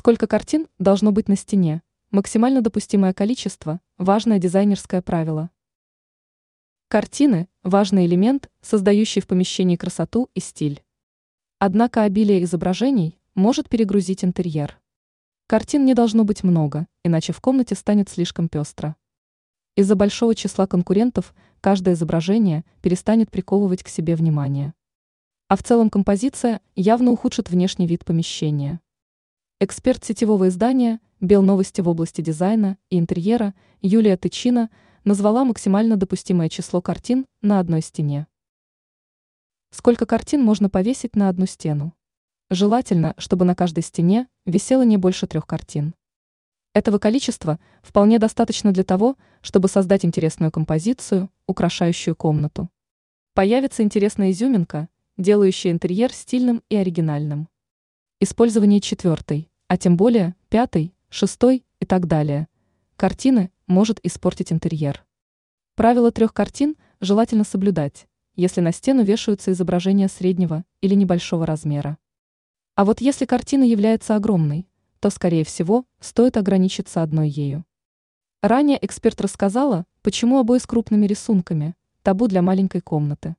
Сколько картин должно быть на стене? Максимально допустимое количество – важное дизайнерское правило. Картины – важный элемент, создающий в помещении красоту и стиль. Однако обилие изображений может перегрузить интерьер. Картин не должно быть много, иначе в комнате станет слишком пестро. Из-за большого числа конкурентов каждое изображение перестанет приковывать к себе внимание. А в целом композиция явно ухудшит внешний вид помещения. Эксперт сетевого издания «Белновости» в области дизайна и интерьера Юлия Тычина назвала максимально допустимое число картин на одной стене. Сколько картин можно повесить на одну стену? Желательно, чтобы на каждой стене висело не больше трех картин. Этого количества вполне достаточно для того, чтобы создать интересную композицию, украшающую комнату. Появится интересная изюминка, делающая интерьер стильным и оригинальным. Использование четвертой, а тем более пятой, шестой и так далее, картины может испортить интерьер. Правило трех картин желательно соблюдать, если на стену вешаются изображения среднего или небольшого размера. А вот если картина является огромной, то, скорее всего, стоит ограничиться одной ею. Ранее эксперт рассказала, почему обои с крупными рисунками – табу для маленькой комнаты.